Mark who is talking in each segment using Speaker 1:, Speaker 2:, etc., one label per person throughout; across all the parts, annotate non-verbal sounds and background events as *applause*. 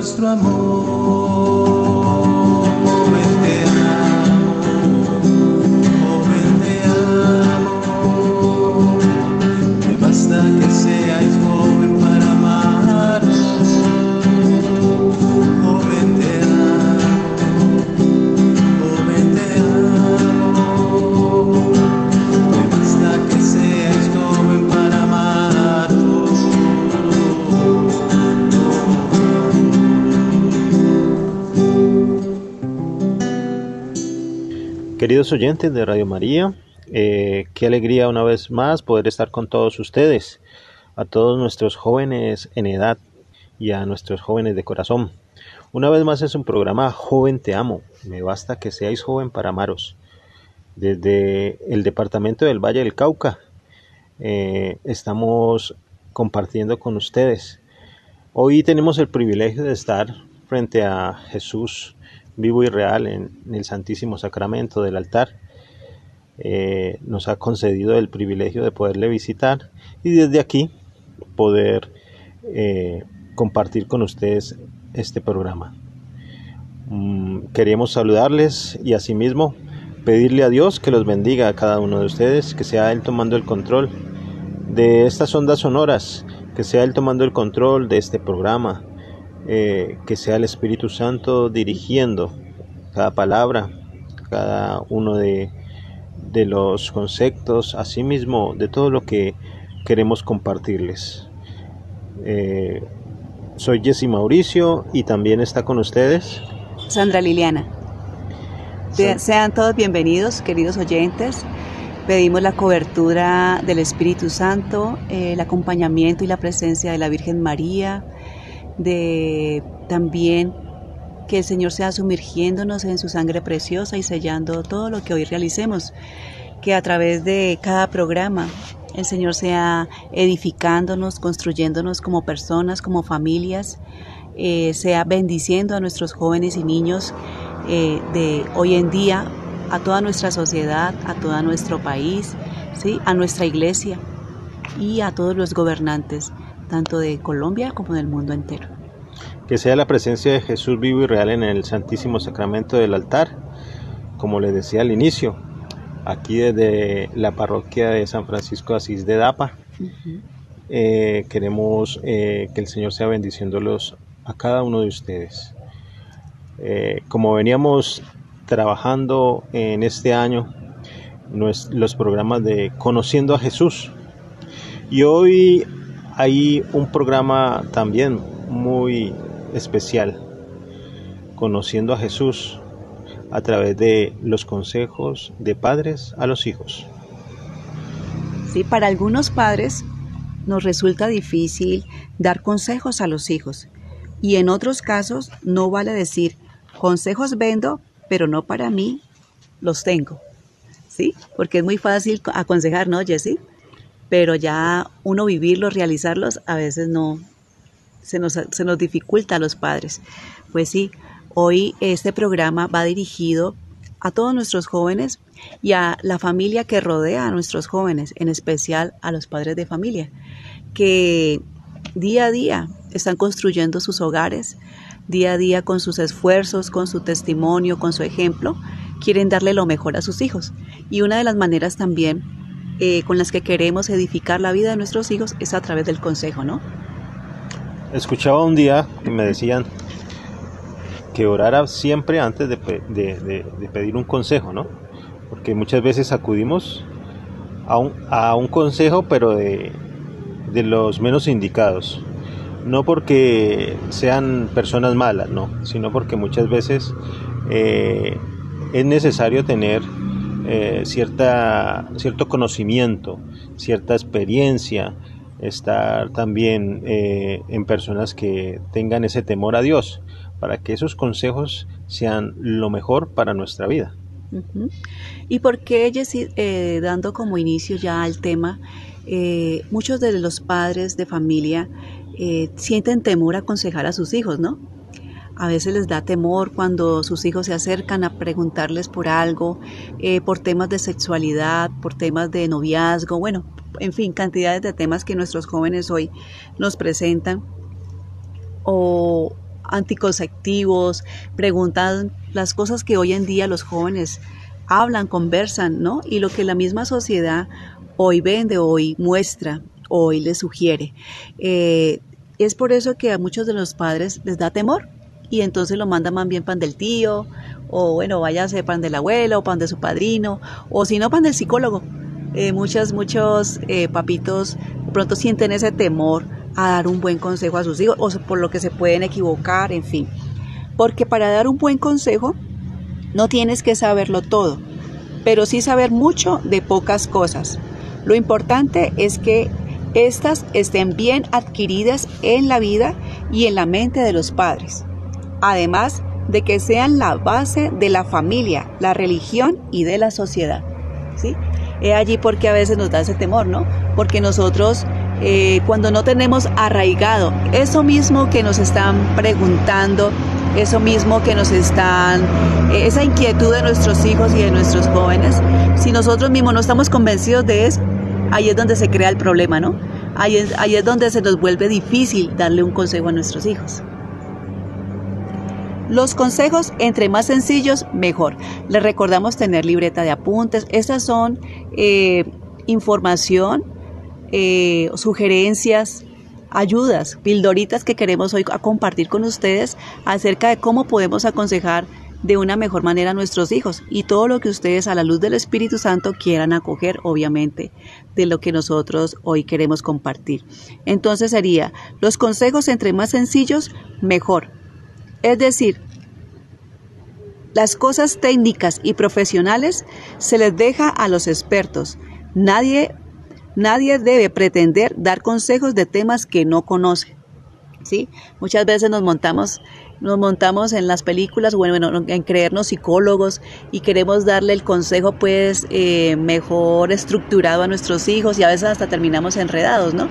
Speaker 1: nuestro amor. Queridos oyentes de Radio María, eh, qué alegría una vez más poder estar con todos ustedes, a todos nuestros jóvenes en edad y a nuestros jóvenes de corazón. Una vez más es un programa Joven Te Amo, me basta que seáis joven para amaros. Desde el departamento del Valle del Cauca eh, estamos compartiendo con ustedes. Hoy tenemos el privilegio de estar frente a Jesús vivo y real en, el Santísimo Sacramento del altar. Eh, nos ha concedido el privilegio de poderle visitar y desde aquí poder eh, compartir con ustedes este programa. Mm, queríamos saludarles y asimismo pedirle a Dios que los bendiga a cada uno de ustedes, que sea Él tomando el control de estas ondas sonoras, que sea Él tomando el control de este programa, eh, que sea el Espíritu Santo dirigiendo cada palabra, cada uno de, los conceptos, asimismo de todo lo que queremos compartirles. Eh, soy Jesse Mauricio y también está con ustedes
Speaker 2: Sandra Liliana. Sean todos bienvenidos, queridos oyentes. Pedimos la cobertura del Espíritu Santo, el acompañamiento y la presencia de la Virgen María, de también que el Señor sea sumergiéndonos en su sangre preciosa y sellando todo lo que hoy realicemos, que a través de cada programa el Señor sea edificándonos, construyéndonos como personas, como familias, eh, sea bendiciendo a nuestros jóvenes y niños eh, de hoy en día, a toda nuestra sociedad, a todo nuestro país, ¿sí? a nuestra iglesia y a todos los gobernantes, tanto de Colombia como del mundo entero.
Speaker 1: Que sea la presencia de Jesús vivo y real en el Santísimo Sacramento del altar, como les decía al inicio, aquí desde la parroquia de San Francisco de Asís de Dapa. Eh, queremos eh, que el Señor sea bendiciéndolos a cada uno de ustedes. Eh, como veníamos trabajando en este año los programas de Conociendo a Jesús. Y hoy hay un programa también muy especial, Conociendo a Jesús a través de los consejos de padres a los hijos.
Speaker 2: Sí, para algunos padres nos resulta difícil dar consejos a los hijos y en otros casos no vale decir consejos vendo, pero no para mí, los tengo. ¿Sí? Porque es muy fácil aconsejar, ¿no, Jessy? Pero ya uno vivirlos, realizarlos, a veces no, se nos, se nos dificulta a los padres. Pues sí, hoy este programa va dirigido a todos nuestros jóvenes y a la familia que rodea a nuestros jóvenes, en especial a los padres de familia, que día a día están construyendo sus hogares, día a día con sus esfuerzos, con su testimonio, con su ejemplo, quieren darle lo mejor a sus hijos. Y una de las maneras también eh, con las que queremos edificar la vida de nuestros hijos es a través del consejo, ¿no?
Speaker 1: Escuchaba un día que me decían, que orara siempre antes de, pedir un consejo, ¿no? Porque muchas veces acudimos a un, a un consejo, pero de, los menos indicados. No porque sean personas malas, no, sino porque muchas veces eh, es necesario tener eh, cierta, cierto conocimiento, cierta experiencia, estar también eh, en personas que tengan ese temor a Dios, para que esos consejos sean lo mejor para nuestra vida.
Speaker 2: ¿Y por qué, eh, dando como inicio ya al tema, eh, muchos de los padres de familia sienten temor a aconsejar a sus hijos, ¿no? A veces les da temor cuando sus hijos se acercan a preguntarles por algo, por temas de sexualidad, por temas de noviazgo, bueno, en fin, cantidades de temas que nuestros jóvenes hoy nos presentan, o anticonceptivos, preguntan las cosas que hoy en día los jóvenes hablan, conversan, ¿no? Y lo que la misma sociedad hoy vende, hoy muestra, hoy les sugiere. Eh, es por eso que a muchos de los padres les da temor y entonces lo mandan más bien pan del tío, o bueno, váyase pan del abuelo, o pan de su padrino, o si no, pan del psicólogo. Eh, muchas, muchos eh, papitos pronto sienten ese temor a dar un buen consejo a sus hijos o por lo que se pueden equivocar, en fin. Porque para dar un buen consejo no tienes que saberlo todo, pero sí saber mucho de pocas cosas. Lo importante es que éstas estén bien adquiridas en la vida y en la mente de los padres. Además de que sean la base de la familia, la religión y de la sociedad. ¿sí? Es allí porque a veces nos da ese temor, ¿no? Porque nosotros eh, cuando no tenemos arraigado eso mismo que nos están preguntando, eso mismo que nos están, eh, esa inquietud de nuestros hijos y de nuestros jóvenes, si nosotros mismos no estamos convencidos de eso, ahí es donde se crea el problema, ¿no? Es, ahí es donde se nos vuelve difícil darle un consejo a nuestros hijos. Los consejos, entre más sencillos, mejor. Les recordamos tener libreta de apuntes. Estas son eh, información, eh, sugerencias, ayudas, pildoritas que queremos hoy compartir con ustedes acerca de cómo podemos aconsejar de una mejor manera a nuestros hijos y todo lo que ustedes a la luz del Espíritu Santo quieran acoger, obviamente, de lo que nosotros hoy queremos compartir. Entonces sería, los consejos entre más sencillos, mejor. Es decir, las cosas técnicas y profesionales se les deja a los expertos. Nadie, nadie debe pretender dar consejos de temas que no conoce. ¿sí? Muchas veces nos montamos, nos montamos en las películas, bueno, en creernos psicólogos y queremos darle el consejo pues eh, mejor estructurado a nuestros hijos y a veces hasta terminamos enredados, ¿no?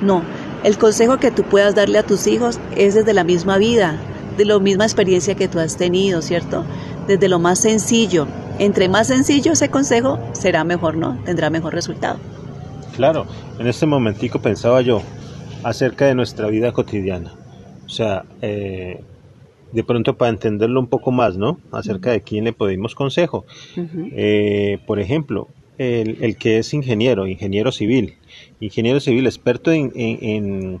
Speaker 2: No, el consejo que tú puedas darle a tus hijos es desde la misma vida, de la misma experiencia que tú has tenido, ¿cierto? Desde lo más sencillo. Entre más sencillo ese consejo, será mejor, ¿no? Tendrá mejor resultado.
Speaker 1: Claro, en este momentico pensaba yo acerca de nuestra vida cotidiana. O sea, eh, de pronto para entenderlo un poco más, ¿no? Acerca de quién le pedimos consejo. Eh, por ejemplo, el, que es ingeniero, ingeniero civil, ingeniero civil experto en en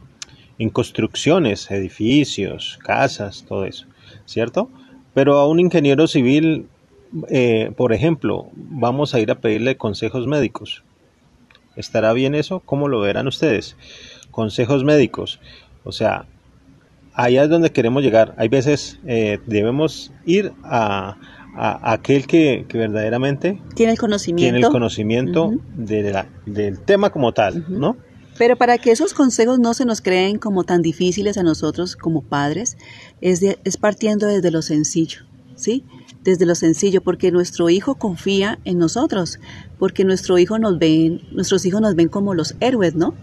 Speaker 1: construcciones, edificios, casas, todo eso, ¿cierto? Pero a un ingeniero civil, eh, por ejemplo, vamos a ir a pedirle consejos médicos. ¿Estará bien eso? ¿Cómo lo verán ustedes? Consejos médicos. O sea, allá es donde queremos llegar. Hay veces eh, debemos ir a, aquel que, verdaderamente
Speaker 2: tiene el conocimiento,
Speaker 1: tiene el conocimiento del tema como tal, ¿no?
Speaker 2: Pero para que esos consejos no se nos creen como tan difíciles a nosotros como padres, es, es partiendo desde lo sencillo, ¿sí? Desde lo sencillo, porque nuestro hijo confía en nosotros, porque nuestro hijo nos ven, nuestros hijos nos ven como los héroes, ¿no?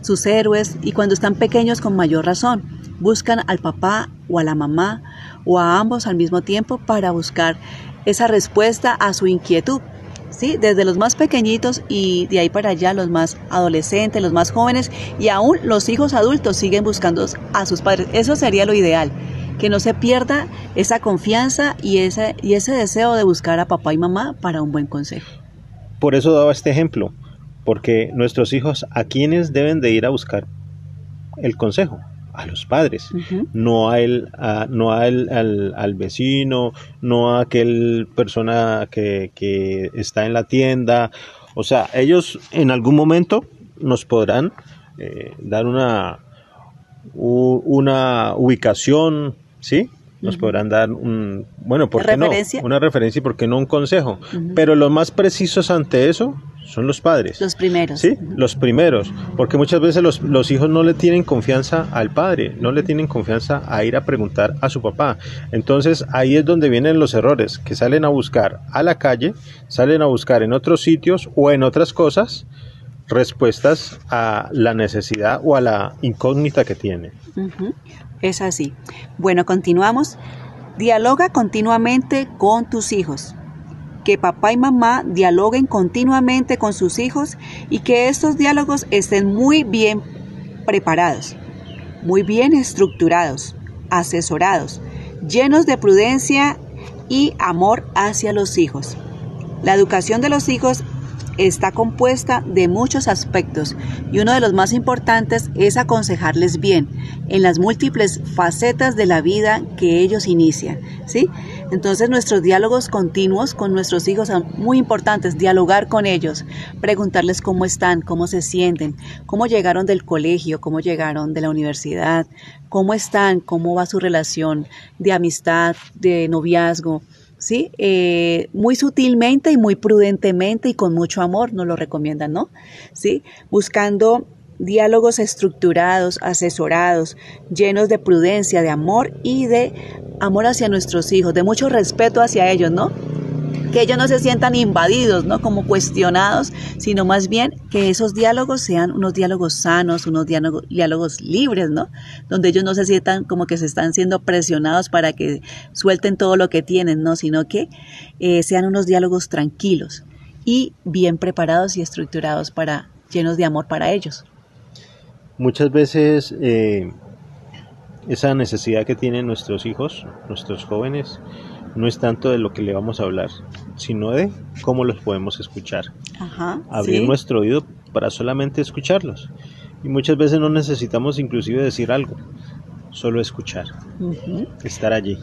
Speaker 2: Sus héroes, y cuando están pequeños con mayor razón, buscan al papá o a la mamá o a ambos al mismo tiempo para buscar esa respuesta a su inquietud. ¿Sí? Desde los más pequeñitos y de ahí para allá los más adolescentes, los más jóvenes y aún los hijos adultos siguen buscando a sus padres. Eso sería lo ideal, que no se pierda esa confianza y ese, y ese deseo de buscar a papá y mamá para un buen consejo.
Speaker 1: Por eso daba este ejemplo, porque nuestros hijos a quienes deben de ir a buscar el consejo, a los padres, no a él, no a él, al, vecino, no a aquel persona que, que está en la tienda. O sea, ellos en algún momento nos podrán eh, dar una, una ubicación, ¿sí? Nos podrán dar un, bueno, ¿por qué no? Una referencia y por qué no un consejo. Pero los más precisos ante eso son los padres.
Speaker 2: Los primeros.
Speaker 1: Sí, los primeros. Porque muchas veces los, los, hijos no le tienen confianza al padre, no le tienen confianza a ir a preguntar a su papá. Entonces ahí es donde vienen los errores, que salen a buscar a la calle, salen a buscar en otros sitios o en otras cosas respuestas a la necesidad o a la incógnita que tiene.
Speaker 2: Es así. Bueno, continuamos. Dialoga continuamente con tus hijos. Que papá y mamá dialoguen continuamente con sus hijos y que estos diálogos estén muy bien preparados, muy bien estructurados, asesorados, llenos de prudencia y amor hacia los hijos. La educación de los hijos está compuesta de muchos aspectos y uno de los más importantes es aconsejarles bien en las múltiples facetas de la vida que ellos inician, ¿sí? Entonces nuestros diálogos continuos con nuestros hijos son muy importantes, dialogar con ellos, preguntarles cómo están, cómo se sienten, cómo llegaron del colegio, cómo llegaron de la universidad, cómo están, cómo va su relación de amistad, de noviazgo, ¿sí? Eh, muy sutilmente y muy prudentemente y con mucho amor nos lo recomiendan, ¿no? ¿Sí? Buscando diálogos estructurados, asesorados, llenos de prudencia, de amor y de amor hacia nuestros hijos, de mucho respeto hacia ellos, ¿no? Que ellos no se sientan invadidos, ¿no? Como cuestionados, sino más bien que esos diálogos sean unos diálogos sanos, unos diálogos, libres, ¿no? Donde ellos no se sientan como que se están siendo presionados para que suelten todo lo que tienen, ¿no? Sino que eh, sean unos diálogos tranquilos y bien preparados y estructurados para, llenos de amor para ellos.
Speaker 1: Muchas veces eh, esa necesidad que tienen nuestros hijos, nuestros jóvenes, no es tanto de lo que le vamos a hablar, sino de cómo los podemos escuchar. Abrir nuestro oído para solamente escucharlos. Y muchas veces no necesitamos inclusive decir algo, solo escuchar, estar allí.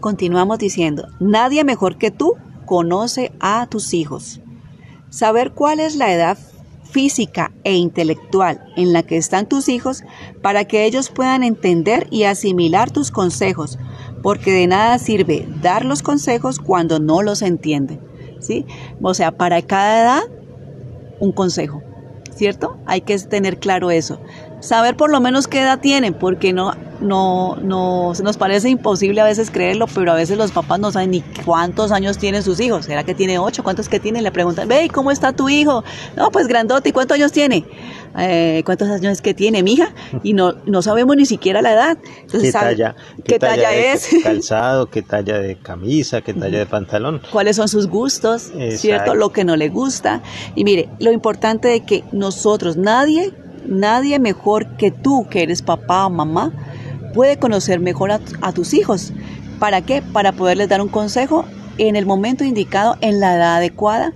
Speaker 2: Continuamos diciendo, nadie mejor que tú conoce a tus hijos. Saber cuál es la edad física e intelectual en la que están tus hijos para que ellos puedan entender y asimilar tus consejos, porque de nada sirve dar los consejos cuando no los entienden. ¿sí? O sea, para cada edad, un consejo, ¿cierto? Hay que tener claro eso. Saber por lo menos qué edad tienen, porque no, no, no, nos parece imposible a veces creerlo, pero a veces los papás no saben ni cuántos años tienen sus hijos. ¿Será que tiene ocho? ¿Cuántos que tiene? Le preguntan, ve, ¿cómo está tu hijo? No, pues grandote, ¿y cuántos años tiene? Eh, ¿Cuántos años es que tiene mi hija? Y no, no sabemos ni siquiera la edad.
Speaker 1: ¿Qué talla, qué, talla, es? *laughs* Calzado, qué talla de camisa, qué talla de pantalón.
Speaker 2: ¿Cuáles son sus gustos? ¿Cierto? Lo que no le gusta. Y mire, lo importante de que nosotros, nadie, nadie mejor que tú, que eres papá o mamá, puede conocer mejor a, tus hijos. ¿Para qué? Para poderles dar un consejo en el momento indicado, en la edad adecuada,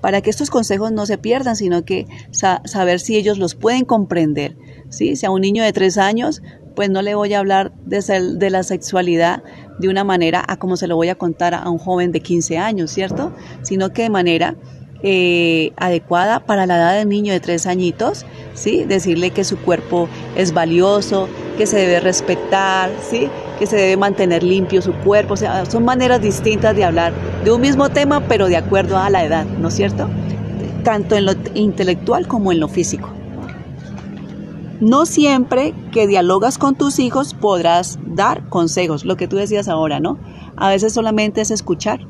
Speaker 2: para que estos consejos no se pierdan, sino que saber si ellos los pueden comprender. ¿sí? Si a un niño de tres años, pues no le voy a hablar de, de, la sexualidad de una manera a como se lo voy a contar a un joven de 15 años, ¿cierto? Sino que de manera eh, adecuada para la edad del niño de tres añitos, ¿sí? Decirle que su cuerpo es valioso, que se debe respetar, ¿sí? Que se debe mantener limpio su cuerpo, o sea, son maneras distintas de hablar de un mismo tema, pero de acuerdo a la edad, ¿no es cierto? Tanto en lo intelectual como en lo físico. No siempre que dialogas con tus hijos podrás dar consejos, lo que tú decías ahora, ¿no? A veces solamente es escuchar,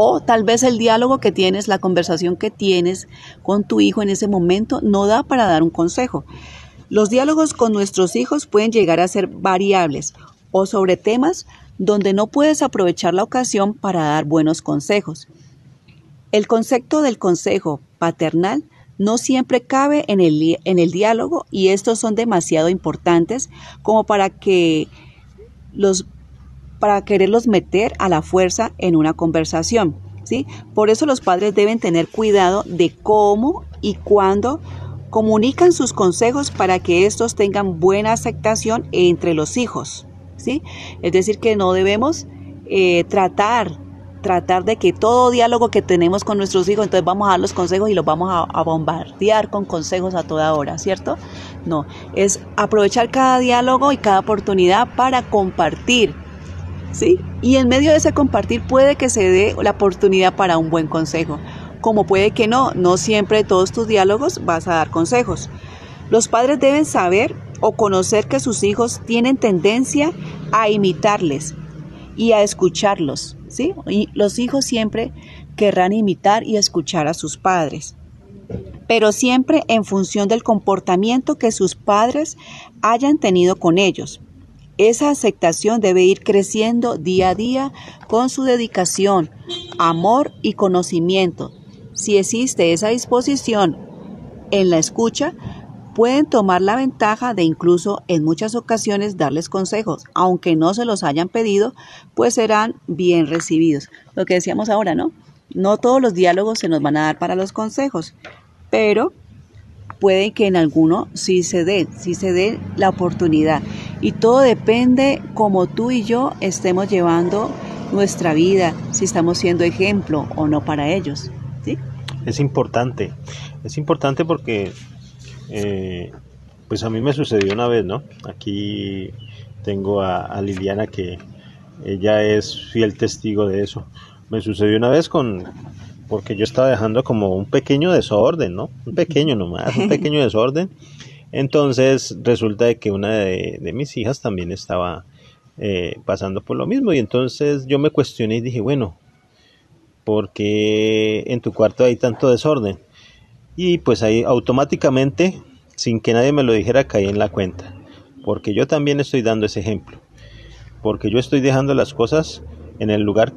Speaker 2: o tal vez el diálogo que tienes, la conversación que tienes con tu hijo en ese momento no da para dar un consejo. Los diálogos con nuestros hijos pueden llegar a ser variables o sobre temas donde no puedes aprovechar la ocasión para dar buenos consejos. El concepto del consejo paternal no siempre cabe en el, en el diálogo y estos son demasiado importantes como para que los para quererlos meter a la fuerza en una conversación. ¿sí? Por eso los padres deben tener cuidado de cómo y cuándo comunican sus consejos para que estos tengan buena aceptación entre los hijos. ¿sí? Es decir, que no debemos eh, tratar tratar de que todo diálogo que tenemos con nuestros hijos, entonces vamos a dar los consejos y los vamos a, a, bombardear con consejos a toda hora, ¿cierto? No, es aprovechar cada diálogo y cada oportunidad para compartir, Y en medio de ese compartir puede que se dé la oportunidad para un buen consejo, como puede que no, no siempre todos tus diálogos vas a dar consejos. Los padres deben saber o conocer que sus hijos tienen tendencia a imitarles y a escucharlos, ¿sí? Y los hijos siempre querrán imitar y escuchar a sus padres, pero siempre en función del comportamiento que sus padres hayan tenido con ellos. Esa aceptación debe ir creciendo día a día con su dedicación, amor y conocimiento. Si existe esa disposición en la escucha, pueden tomar la ventaja de incluso en muchas ocasiones darles consejos, aunque no se los hayan pedido, pues serán bien recibidos. Lo que decíamos ahora, ¿no? No todos los diálogos se nos van a dar para los consejos, pero puede que en alguno sí se dé, sí se dé la oportunidad. Y todo depende como tú y yo estemos llevando nuestra vida, si estamos siendo ejemplo o no para ellos. ¿sí?
Speaker 1: Es importante, es importante porque eh, pues a mí me sucedió una vez, ¿no? Aquí tengo a, Liliana que ella es fiel testigo de eso. Me sucedió una vez con, porque yo estaba dejando como un pequeño desorden, ¿no? Un pequeño nomás, un pequeño *laughs* desorden. Entonces resulta de que una de, mis hijas también estaba eh, pasando por lo mismo y entonces yo me cuestioné y dije, bueno, ¿por qué en tu cuarto hay tanto desorden? Y pues ahí automáticamente, sin que nadie me lo dijera, caí en la cuenta. Porque yo también estoy dando ese ejemplo. Porque yo estoy dejando las cosas en el lugar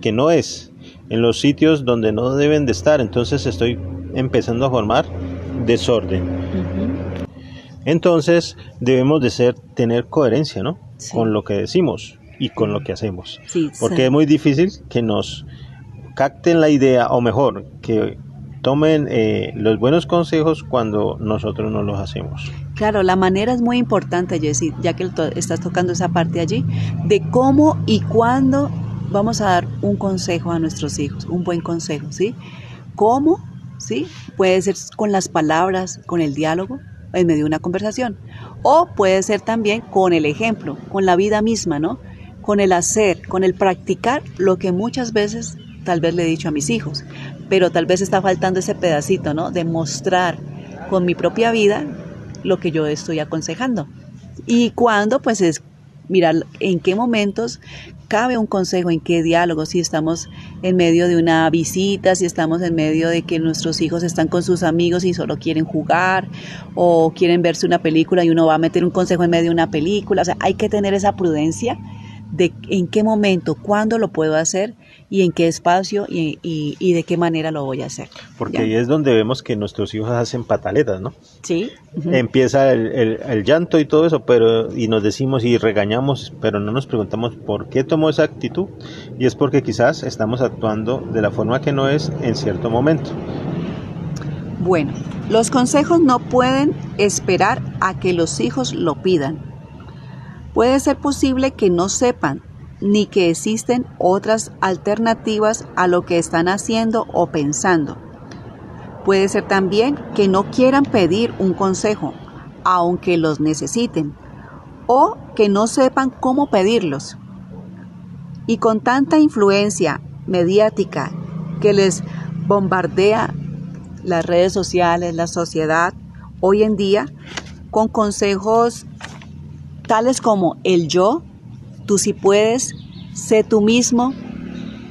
Speaker 1: que no es, en los sitios donde no deben de estar. Entonces estoy empezando a formar desorden. Entonces debemos de ser, tener coherencia, ¿no? Con lo que decimos y con lo que hacemos. Porque es muy difícil que nos capten la idea, o mejor, que tomen eh, los buenos consejos cuando nosotros no los hacemos.
Speaker 2: Claro, la manera es muy importante, Jessy, ya que estás tocando esa parte allí, de cómo y cuándo vamos a dar un consejo a nuestros hijos, un buen consejo, ¿sí? ¿Cómo? ¿Sí? Puede ser con las palabras, con el diálogo, en medio de una conversación. O puede ser también con el ejemplo, con la vida misma, ¿no? Con el hacer, con el practicar lo que muchas veces tal vez le he dicho a mis hijos pero tal vez está faltando ese pedacito, ¿no? De mostrar con mi propia vida lo que yo estoy aconsejando. Y cuando, pues es mirar en qué momentos cabe un consejo, en qué diálogo, si estamos en medio de una visita, si estamos en medio de que nuestros hijos están con sus amigos y solo quieren jugar o quieren verse una película y uno va a meter un consejo en medio de una película. O sea, hay que tener esa prudencia de en qué momento, cuándo lo puedo hacer y en qué espacio y, y, de qué manera lo voy a hacer.
Speaker 1: Porque ahí es donde vemos que nuestros hijos hacen pataletas, ¿no?
Speaker 2: Sí.
Speaker 1: Empieza el, el, llanto y todo eso, pero y nos decimos y regañamos, pero no nos preguntamos por qué tomó esa actitud y es porque quizás estamos actuando de la forma que no es en cierto momento.
Speaker 2: Bueno, los consejos no pueden esperar a que los hijos lo pidan. Puede ser posible que no sepan ni que existen otras alternativas a lo que están haciendo o pensando. Puede ser también que no quieran pedir un consejo, aunque los necesiten, o que no sepan cómo pedirlos. Y con tanta influencia mediática que les bombardea las redes sociales, la sociedad, hoy en día, con consejos tales como el yo tú sí puedes, sé tú mismo.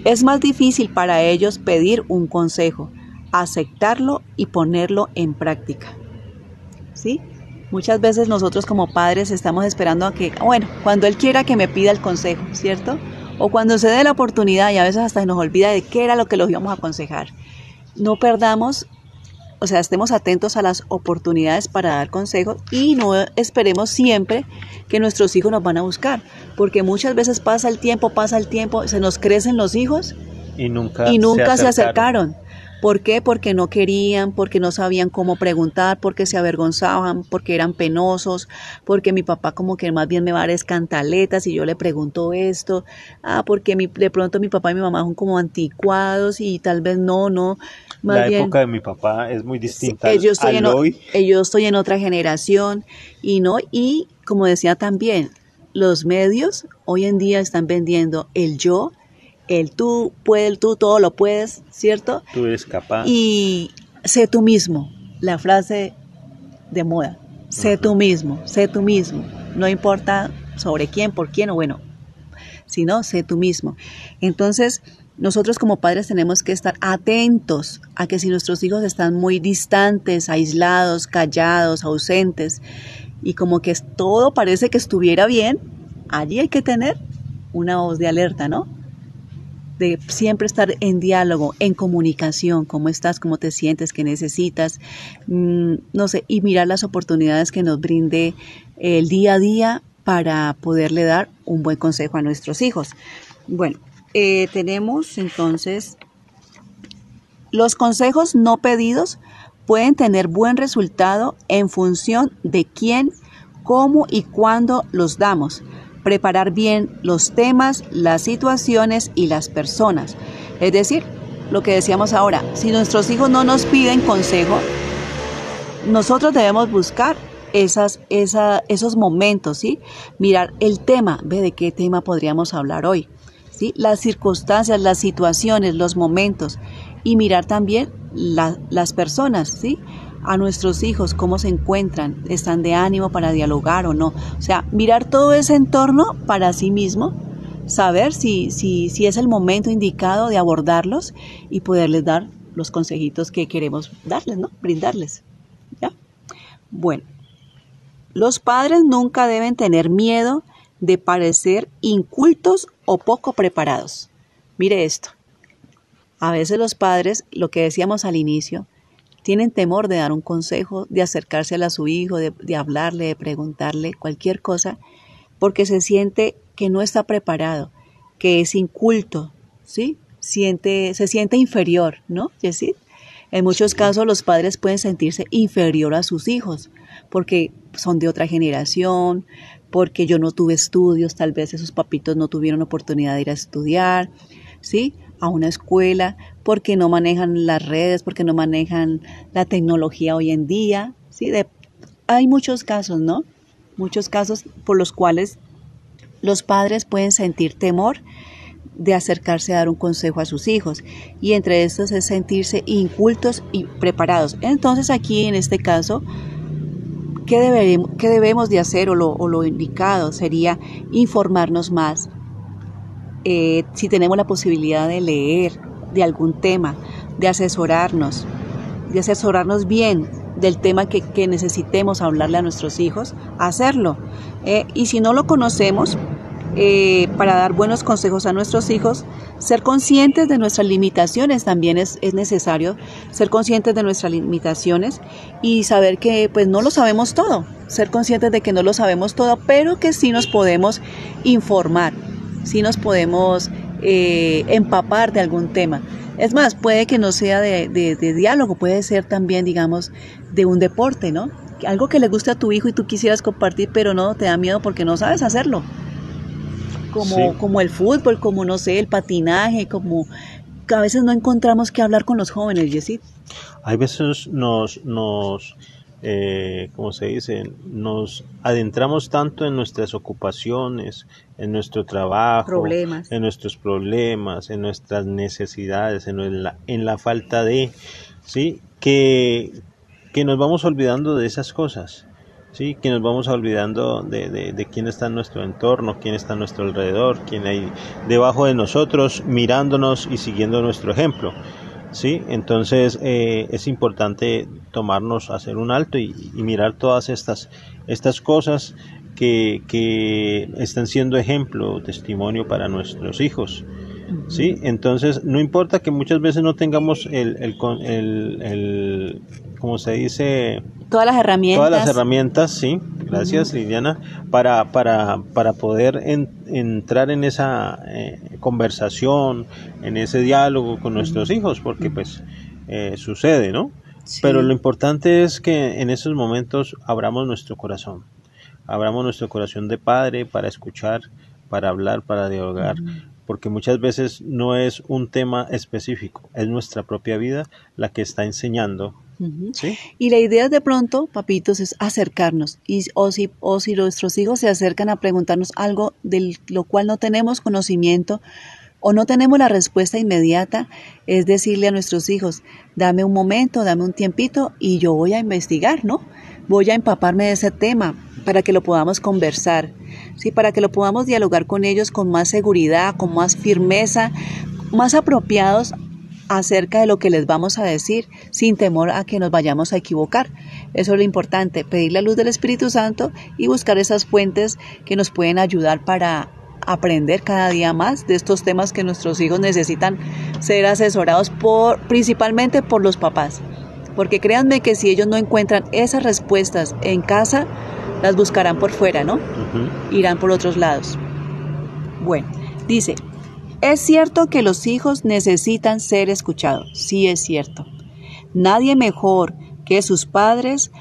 Speaker 2: Es más difícil para ellos pedir un consejo, aceptarlo y ponerlo en práctica. ¿Sí? Muchas veces nosotros como padres estamos esperando a que, bueno, cuando él quiera que me pida el consejo, ¿cierto? O cuando se dé la oportunidad y a veces hasta nos olvida de qué era lo que los íbamos a aconsejar. No perdamos o sea, estemos atentos a las oportunidades para dar consejos y no esperemos siempre que nuestros hijos nos van a buscar, porque muchas veces pasa el tiempo, pasa el tiempo, se nos crecen los hijos
Speaker 1: y nunca,
Speaker 2: y nunca se, acercaron. ¿Por qué? Porque no querían, porque no sabían cómo preguntar, porque se avergonzaban, porque eran penosos, porque mi papá como que más bien me va a dar escantaletas y yo le pregunto esto, ah, porque mi, de pronto mi papá y mi mamá son como anticuados y tal vez no, no.
Speaker 1: Más la época de mi papá es muy distinta
Speaker 2: yo estoy en, hoy. Yo estoy en otra generación y no, y como decía también, los medios hoy en día están vendiendo el yo, el tú puedes, tú todo lo puedes, ¿cierto?
Speaker 1: Tú eres capaz.
Speaker 2: Y sé tú mismo, la frase de moda. Sé tú mismo, sé tú mismo. No importa sobre quién, por quién o bueno, sino sé tú mismo. Entonces, nosotros como padres tenemos que estar atentos a que si nuestros hijos están muy distantes, aislados, callados, ausentes, y como que todo parece que estuviera bien, allí hay que tener una voz de alerta, ¿no? de siempre estar en diálogo, en comunicación, cómo estás, cómo te sientes, qué necesitas, mm, no sé, y mirar las oportunidades que nos brinde el día a día para poderle dar un buen consejo a nuestros hijos. Bueno, eh, tenemos entonces los consejos no pedidos pueden tener buen resultado en función de quién, cómo y cuándo los damos preparar bien los temas, las situaciones y las personas. Es decir, lo que decíamos ahora, si nuestros hijos no nos piden consejo, nosotros debemos buscar esas, esos momentos, ¿sí? Mirar el tema, ve de qué tema podríamos hablar hoy, ¿sí? Las circunstancias, las situaciones, los momentos y mirar también las personas, ¿sí? a nuestros hijos, cómo se encuentran, están de ánimo para dialogar o no. O sea, mirar todo ese entorno para sí mismo, saber si, si, si es el momento indicado de abordarlos y poderles dar los consejitos que queremos darles, ¿no? Brindarles. ¿Ya? Bueno, los padres nunca deben tener miedo de parecer incultos o poco preparados. Mire esto. A veces los padres, lo que decíamos al inicio, tienen temor de dar un consejo, de acercarse a su hijo, de, hablarle, de preguntarle cualquier cosa, porque se siente que no está preparado, que es inculto, ¿sí? Siente, se siente inferior, ¿no, Jessie? En muchos casos los padres pueden sentirse inferior a sus hijos, porque son de otra generación, porque yo no tuve estudios, tal vez esos papitos no tuvieron oportunidad de ir a estudiar, ¿sí? A una escuela, porque no manejan las redes, porque no manejan la tecnología hoy en día. ¿sí? hay muchos casos, ¿no? Muchos casos por los cuales los padres pueden sentir temor de acercarse a dar un consejo a sus hijos y entre estos es sentirse incultos y preparados. Entonces aquí en este caso, ¿qué, debemos de hacer o lo, indicado sería informarnos más? Eh, si tenemos la posibilidad de leer, de algún tema, de asesorarnos, de asesorarnos bien del tema que, necesitemos hablarle a nuestros hijos, hacerlo. Eh, y si no lo conocemos, eh, para dar buenos consejos a nuestros hijos, ser conscientes de nuestras limitaciones también es, es, necesario, ser conscientes de nuestras limitaciones y saber que pues no lo sabemos todo, ser conscientes de que no lo sabemos todo, pero que sí nos podemos informar, sí nos podemos eh, empapar de algún tema. Es más, puede que no sea de, diálogo, puede ser también, digamos, de un deporte, ¿no? Algo que le guste a tu hijo y tú quisieras compartir, pero no te da miedo porque no sabes hacerlo. Como, como el fútbol, como no sé, el patinaje, como que a veces no encontramos que hablar con los jóvenes, Yesid.
Speaker 1: Hay veces nos, nos eh, como se dice, nos adentramos tanto en nuestras ocupaciones, en nuestro trabajo, en nuestros problemas, en nuestras necesidades, en la, en la falta de, ¿sí? Que, que nos vamos olvidando de esas cosas. ¿Sí? que nos vamos olvidando de, de, quién está en nuestro entorno, quién está a nuestro alrededor, quién hay debajo de nosotros, mirándonos y siguiendo nuestro ejemplo. ¿sí? Entonces eh, es importante tomarnos, hacer un alto y, mirar todas estas, estas cosas que, que, están siendo ejemplo, testimonio para nuestros hijos. ¿Sí? Entonces no importa que muchas veces no tengamos el, el, el, el como se dice,
Speaker 2: todas las herramientas.
Speaker 1: Todas las herramientas, sí, gracias Liliana, para, para, para poder entrar en esa eh, conversación, en ese diálogo con nuestros hijos, porque pues eh, sucede, ¿no? Pero lo importante es que en esos momentos abramos nuestro corazón, abramos nuestro corazón de padre para escuchar, para hablar, para dialogar, porque muchas veces no es un tema específico, es nuestra propia vida la que está enseñando. ¿Sí?
Speaker 2: Y la idea de pronto, papitos, es acercarnos. Y, o, si, o si nuestros hijos se acercan a preguntarnos algo de lo cual no tenemos conocimiento, o no tenemos la respuesta inmediata, es decirle a nuestros hijos, dame un momento, dame un tiempito y yo voy a investigar, ¿no? Voy a empaparme de ese tema para que lo podamos conversar, ¿sí? Para que lo podamos dialogar con ellos con más seguridad, con más firmeza, más apropiados acerca de lo que les vamos a decir, sin temor a que nos vayamos a equivocar. Eso es lo importante, pedir la luz del Espíritu Santo y buscar esas fuentes que nos pueden ayudar para aprender cada día más de estos temas que nuestros hijos necesitan ser asesorados por principalmente por los papás. Porque créanme que si ellos no encuentran esas respuestas en casa, las buscarán por fuera, ¿no? Irán por otros lados. Bueno, dice, es cierto que los hijos necesitan ser escuchados. Sí es cierto. Nadie mejor que sus padres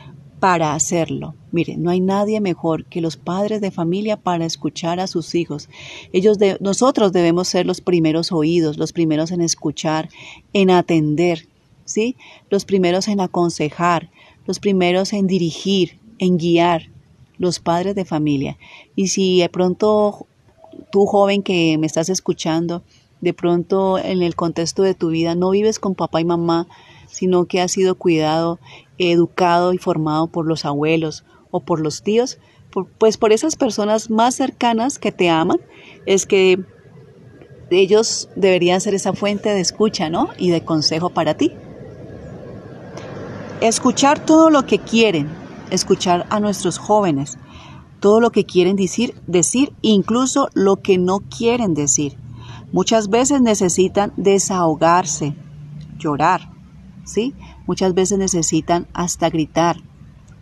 Speaker 2: para hacerlo. Mire, no hay nadie mejor que los padres de familia para escuchar a sus hijos. Ellos de, nosotros debemos ser los primeros oídos, los primeros en escuchar, en atender, ¿sí? Los primeros en aconsejar, los primeros en dirigir, en guiar, los padres de familia. Y si de pronto tú joven que me estás escuchando, de pronto en el contexto de tu vida no vives con papá y mamá, sino que has sido cuidado, educado y formado por los abuelos o por los tíos, pues por esas personas más cercanas que te aman, es que ellos deberían ser esa fuente de escucha, ¿no? Y de consejo para ti. Escuchar todo lo que quieren, escuchar a nuestros jóvenes, todo lo que quieren decir, decir, incluso lo que no quieren decir. Muchas veces necesitan desahogarse, llorar, ¿sí? Muchas veces necesitan hasta gritar.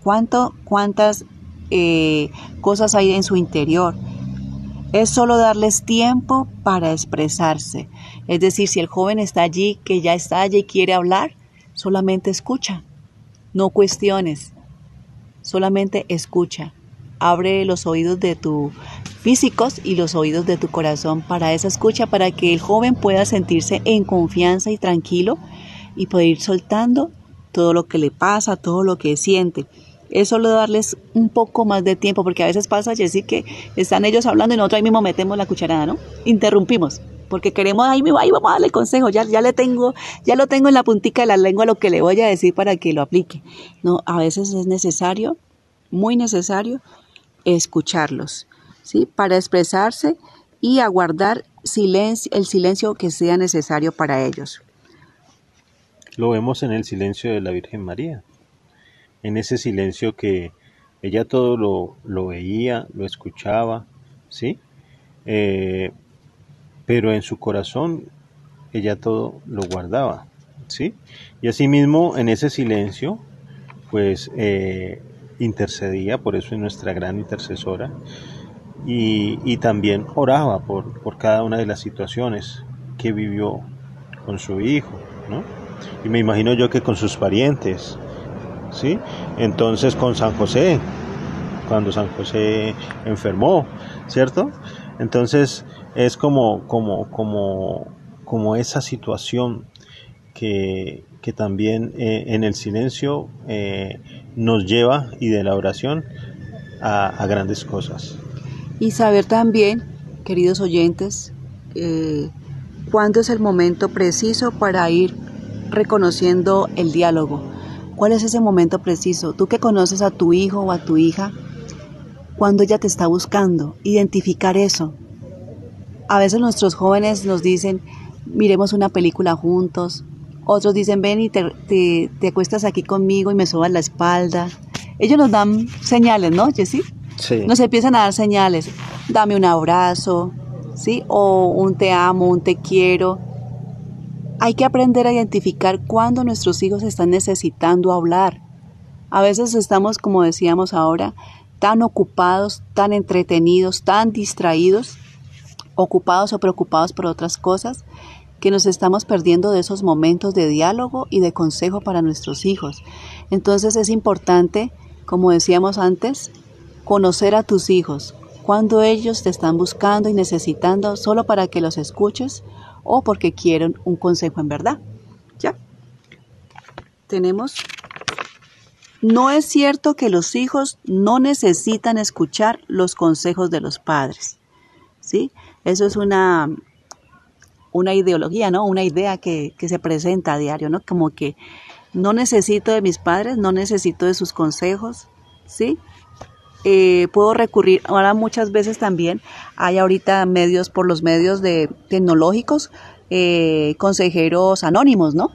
Speaker 2: ¿Cuánto, ¿Cuántas eh, cosas hay en su interior? Es solo darles tiempo para expresarse. Es decir, si el joven está allí, que ya está allí y quiere hablar, solamente escucha. No cuestiones. Solamente escucha. Abre los oídos de tu físicos y los oídos de tu corazón para esa escucha, para que el joven pueda sentirse en confianza y tranquilo y poder ir soltando todo lo que le pasa, todo lo que siente. Es solo darles un poco más de tiempo, porque a veces pasa, Jessy, que están ellos hablando y nosotros ahí mismo metemos la cucharada, ¿no? Interrumpimos, porque queremos, ahí, ahí vamos a darle consejo, ya, ya le tengo, ya lo tengo en la puntica de la lengua lo que le voy a decir para que lo aplique. No, a veces es necesario, muy necesario, escucharlos, ¿sí? Para expresarse y aguardar silencio, el silencio que sea necesario para ellos.
Speaker 1: Lo vemos en el silencio de la Virgen María, en ese silencio que ella todo lo, lo veía, lo escuchaba, ¿sí? Eh, pero en su corazón ella todo lo guardaba, ¿sí? Y asimismo en ese silencio, pues eh, intercedía, por eso es nuestra gran intercesora, y, y también oraba por, por cada una de las situaciones que vivió con su hijo, ¿no? y me imagino yo que con sus parientes, ¿sí? Entonces con San José, cuando San José enfermó, ¿cierto? Entonces es como, como, como, como esa situación que, que también eh, en el silencio eh, nos lleva y de la oración a, grandes cosas.
Speaker 2: Y saber también, queridos oyentes, cuándo es el momento preciso para ir reconociendo el diálogo. ¿Cuál es ese momento preciso? Tú que conoces a tu hijo o a tu hija, cuando ella te está buscando, identificar eso. A veces nuestros jóvenes nos dicen, miremos una película juntos. Otros dicen, ven y te, te, acuestas aquí conmigo y me sobas la espalda. Ellos nos dan señales, ¿no, Jessy? Sí. Nos empiezan a dar señales. Dame un abrazo, ¿sí? O un te amo, un te quiero. Hay que aprender a identificar cuándo nuestros hijos están necesitando hablar. A veces estamos, como decíamos ahora, tan ocupados, tan entretenidos, tan distraídos, ocupados o preocupados por otras cosas, que nos estamos perdiendo de esos momentos de diálogo y de consejo para nuestros hijos. Entonces es importante, como decíamos antes, conocer a tus hijos, cuando ellos te están buscando y necesitando solo para que los escuches o porque quieren un consejo en verdad. ¿Ya? Tenemos no es cierto que los hijos no necesitan escuchar los consejos de los padres. ¿Sí? Eso es una, una ideología, ¿no? Una idea que, se presenta a diario, ¿no? Como que no necesito de mis padres, no necesito de sus consejos, ¿sí? Eh, puedo recurrir, ahora muchas veces también hay ahorita medios, por los medios de tecnológicos, eh, consejeros anónimos, ¿no?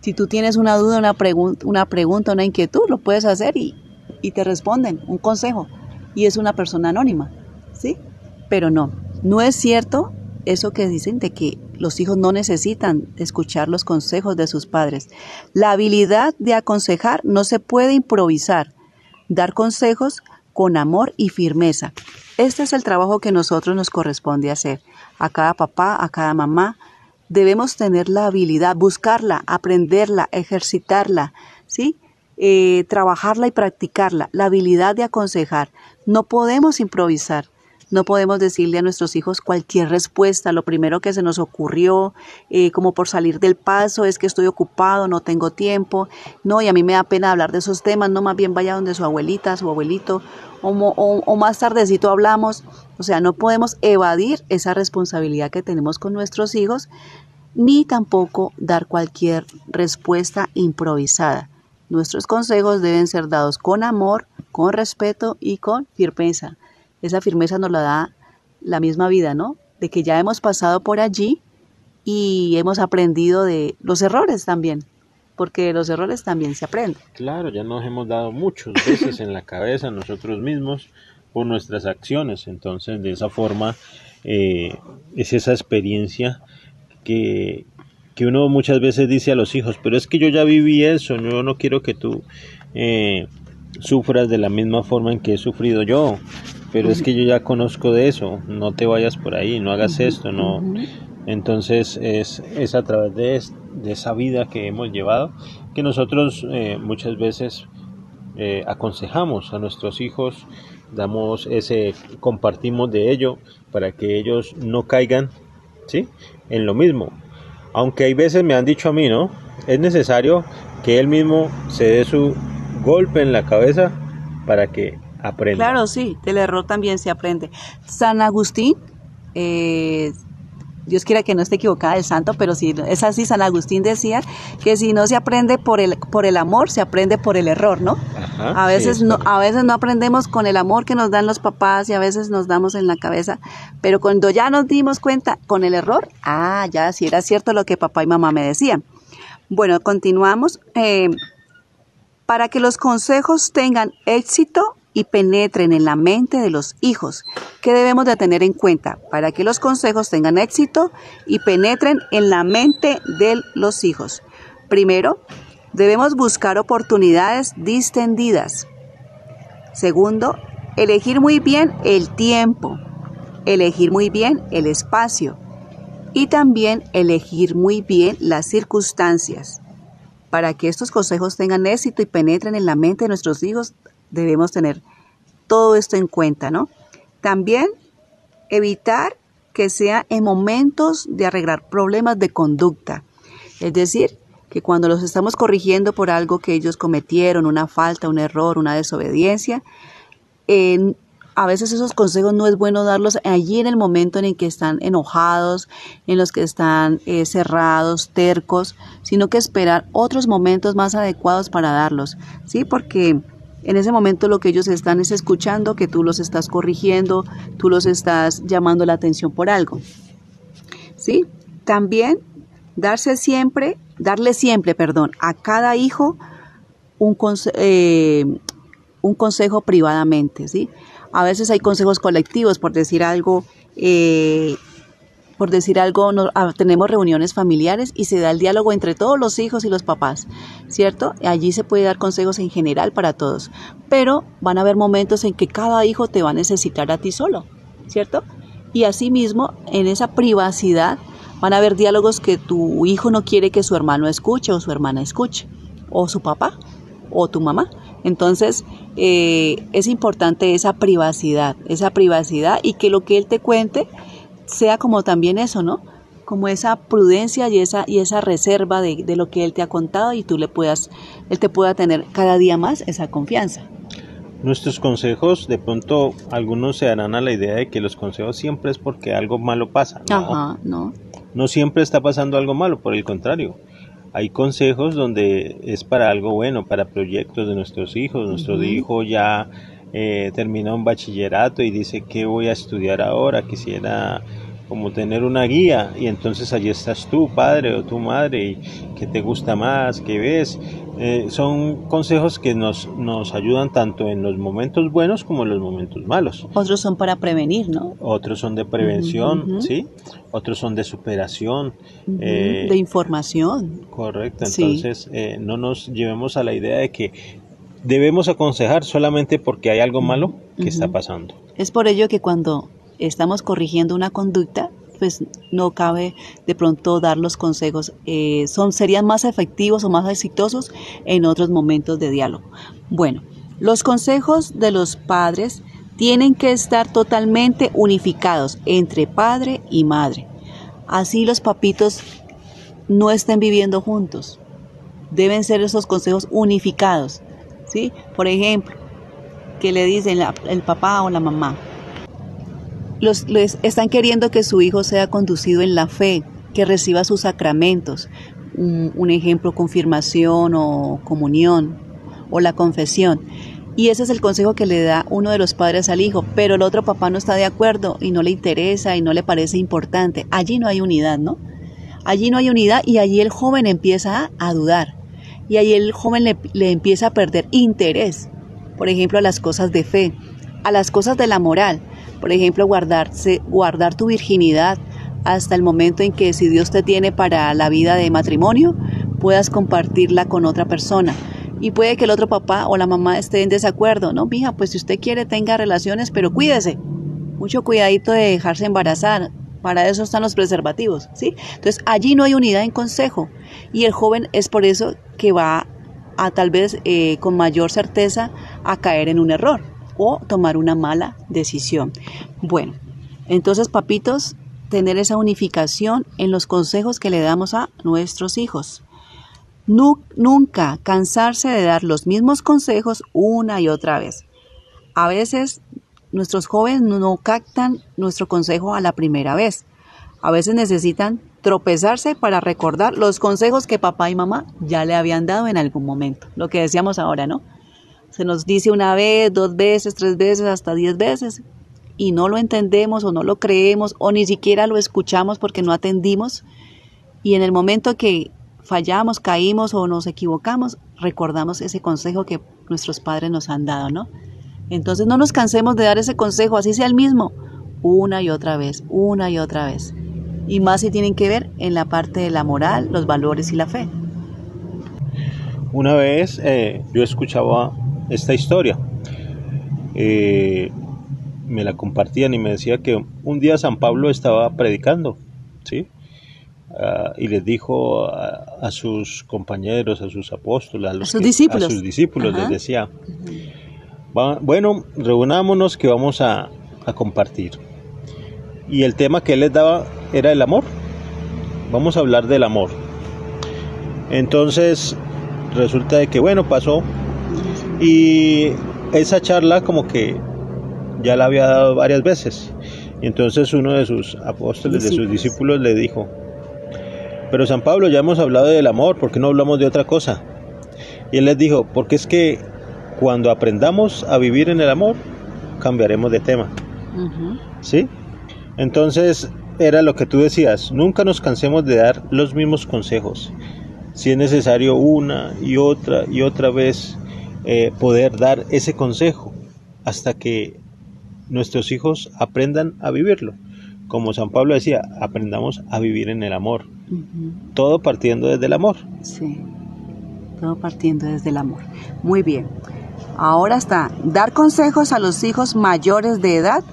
Speaker 2: Si tú tienes una duda, una, pregunta, una pregunta, una inquietud, lo puedes hacer y, y te responden un consejo. Y es una persona anónima, ¿sí? Pero no, no es cierto eso que dicen de que los hijos no necesitan escuchar los consejos de sus padres. La habilidad de aconsejar no se puede improvisar. Dar consejos con amor y firmeza. Este es el trabajo que nosotros nos corresponde hacer. A cada papá, a cada mamá, debemos tener la habilidad, buscarla, aprenderla, ejercitarla, ¿sí? Eh, trabajarla y practicarla, la habilidad de aconsejar. No podemos improvisar. No podemos decirle a nuestros hijos cualquier respuesta. Lo primero que se nos ocurrió, eh, como por salir del paso, es que estoy ocupado, no tengo tiempo. No, y a mí me da pena hablar de esos temas. No, más bien vaya donde su abuelita, su abuelito, o, o más tardecito hablamos. O sea, no podemos evadir esa responsabilidad que tenemos con nuestros hijos, ni tampoco dar cualquier respuesta improvisada. Nuestros consejos deben ser dados con amor, con respeto y con firmeza esa firmeza nos la da la misma vida, ¿no? De que ya hemos pasado por allí y hemos aprendido de los errores también, porque los errores también se aprenden.
Speaker 1: Claro, ya nos hemos dado muchas veces en la cabeza nosotros mismos por nuestras acciones, entonces de esa forma eh, es esa experiencia que, que, uno muchas veces dice a los hijos, pero es que yo ya viví eso, yo no quiero que tú eh, sufras de la misma forma en que he sufrido yo, pero es que yo ya conozco de eso, no te vayas por ahí, no hagas esto, no. Entonces es, es a través de, de, esa vida que hemos llevado que nosotros eh, muchas veces eh, aconsejamos a nuestros hijos, damos ese, compartimos de ello para que ellos no caigan, ¿sí? En lo mismo. Aunque hay veces me han dicho a mí, ¿no? Es necesario que él mismo se dé su golpe en la cabeza para que
Speaker 2: Claro, sí, del error también se aprende. San Agustín, eh, Dios quiera que no esté equivocada el santo, pero si es así, San Agustín decía que si no se aprende por el, por el amor, se aprende por el error, ¿no? a, veces no a veces no aprendemos con el amor que nos dan los papás y a veces nos damos en la cabeza, pero cuando ya nos dimos cuenta con el error, ah, ya sí era cierto lo que papá y mamá me decían. Bueno, continuamos. Eh, para que los consejos tengan éxito, y penetren en la mente de los hijos. ¿Qué debemos de tener en cuenta para que los consejos tengan éxito y penetren en la mente de los hijos? Primero, debemos buscar oportunidades distendidas. Segundo, elegir muy bien el tiempo, elegir muy bien el espacio y también elegir muy bien las circunstancias. Para que estos consejos tengan éxito y penetren en la mente de nuestros hijos, debemos tener todo esto en cuenta, ¿no? También evitar que sea en momentos de arreglar problemas de conducta. Es decir, que cuando los estamos corrigiendo por algo que ellos cometieron, una falta, un error, una desobediencia, a veces esos consejos no es bueno darlos allí en el momento en el que están enojados, en los que están eh, cerrados, tercos, sino que esperar otros momentos más adecuados para darlos, ¿sí? Porque en ese momento lo que ellos están es escuchando que tú los estás corrigiendo, tú los estás llamando la atención por algo. ¿Sí? También darse siempre, darle siempre, perdón, a cada hijo un, eh, consejo privadamente, ¿sí? A veces hay consejos colectivos, por decir algo, eh, por decir algo, ah, tenemos reuniones familiares y se da el diálogo entre todos los hijos y los papás, ¿cierto? Allí se puede dar consejos en general para todos, pero van a haber momentos en que cada hijo te va a necesitar a ti solo, ¿cierto? Y asimismo, en esa privacidad Van a haber diálogos que tu hijo no quiere que su hermano escuche o su hermana escuche, o su papá o tu mamá. Entonces, eh, es importante esa privacidad, esa privacidad y que lo que él te cuente sea como también eso, ¿no? Como esa prudencia y esa, y esa reserva de, de lo que él te ha contado y tú le puedas, él te pueda tener cada día más esa confianza.
Speaker 1: Nuestros consejos, de pronto algunos se darán a la idea de que los consejos siempre es porque algo malo pasa. No,
Speaker 2: Ajá, no.
Speaker 1: no siempre está pasando algo malo, por el contrario. Hay consejos donde es para algo bueno, para proyectos de nuestros hijos. Nuestro hijo ya eh, terminó un bachillerato y dice que voy a estudiar ahora, quisiera como tener una guía y entonces allí estás tú, padre o tu madre, y que te gusta más, que ves. Eh, son consejos que nos, nos ayudan tanto en los momentos buenos como en los momentos malos.
Speaker 2: Otros son para prevenir, ¿no?
Speaker 1: Otros son de prevención, ¿sí? Otros son de superación. eh,
Speaker 2: de información.
Speaker 1: Correcto,
Speaker 2: Sí.
Speaker 1: entonces eh, no nos llevemos a la idea de que debemos aconsejar solamente porque hay algo malo que está pasando.
Speaker 2: Es por ello que cuando estamos corrigiendo una conducta, pues no cabe de pronto dar los consejos. eh, son, serían más efectivos o más exitosos en otros momentos de diálogo. Bueno, los consejos de los padres tienen que estar totalmente unificados entre padre y madre. Así los papitos no estén viviendo juntos. Deben ser esos consejos unificados. ¿sí? Por ejemplo, que le dicen el papá o la mamá, los, les están queriendo que su hijo sea conducido en la fe, que reciba sus sacramentos, un, ejemplo, confirmación o comunión o la confesión. Y ese es el consejo que le da uno de los padres al hijo, pero el otro papá no está de acuerdo y no le interesa y no le parece importante. Allí no hay unidad, ¿no? Allí no hay unidad y allí el joven empieza a, a dudar y ahí el joven le, le empieza a perder interés, por ejemplo, a las cosas de fe, a las cosas de la moral, por ejemplo, guardarse, guardar tu virginidad hasta el momento en que si Dios te tiene para la vida de matrimonio, puedas compartirla con otra persona. Y puede que el otro papá o la mamá esté en desacuerdo, ¿no? Mija, pues si usted quiere tenga relaciones, pero cuídese. Mucho cuidadito de dejarse embarazar. Para eso están los preservativos, ¿sí? Entonces, allí no hay unidad en consejo. Y el joven es por eso que va a tal vez eh, con mayor certeza a caer en un error o tomar una mala decisión. Bueno, entonces, papitos, tener esa unificación en los consejos que le damos a nuestros hijos. Nu- nunca cansarse de dar los mismos consejos una y otra vez. A veces nuestros jóvenes no captan nuestro consejo a la primera vez. A veces necesitan tropezarse para recordar los consejos que papá y mamá ya le habían dado en algún momento. Lo que decíamos ahora, ¿no? Se nos dice una vez, dos veces, tres veces, hasta diez veces y no lo entendemos o no lo creemos o ni siquiera lo escuchamos porque no atendimos y en el momento que fallamos, caímos o nos equivocamos, recordamos ese consejo que nuestros padres nos han dado, ¿no? Entonces no nos cansemos de dar ese consejo, así sea el mismo, una y otra vez, una y otra vez. Y más si tienen que ver en la parte de la moral, los valores y la fe.
Speaker 1: Una vez eh, yo escuchaba esta historia, eh, me la compartían y me decía que un día San Pablo estaba predicando, ¿sí? Ah, y les dijo a, a sus compañeros, a sus apóstoles, a, los
Speaker 2: sus
Speaker 1: que-
Speaker 2: discípulos.
Speaker 1: a sus discípulos
Speaker 2: Ajá.
Speaker 1: les decía, "Va- bueno, reunámonos que vamos a, a compartir. Y el tema que él les daba era el amor. Vamos a hablar del amor. Entonces resulta de que bueno, pasó y esa charla como que ya la había dado varias veces. Y entonces uno de sus apóstoles, de sus
Speaker 2: Discípulos.
Speaker 1: le dijo, pero San Pablo, ya hemos hablado del amor, ¿por qué no hablamos de otra cosa? Y él les dijo, porque es que cuando aprendamos a vivir en el amor, cambiaremos de tema. ¿Sí? Entonces, era lo que tú decías, nunca nos cansemos de dar los mismos consejos. Si es necesario una y otra y otra vez eh, poder dar ese consejo hasta que nuestros hijos aprendan a vivirlo. Como San Pablo decía, aprendamos a vivir en el amor. Todo partiendo desde el amor.
Speaker 2: Sí, todo partiendo desde el amor. Muy bien. Ahora está, dar consejos a los hijos mayores de edad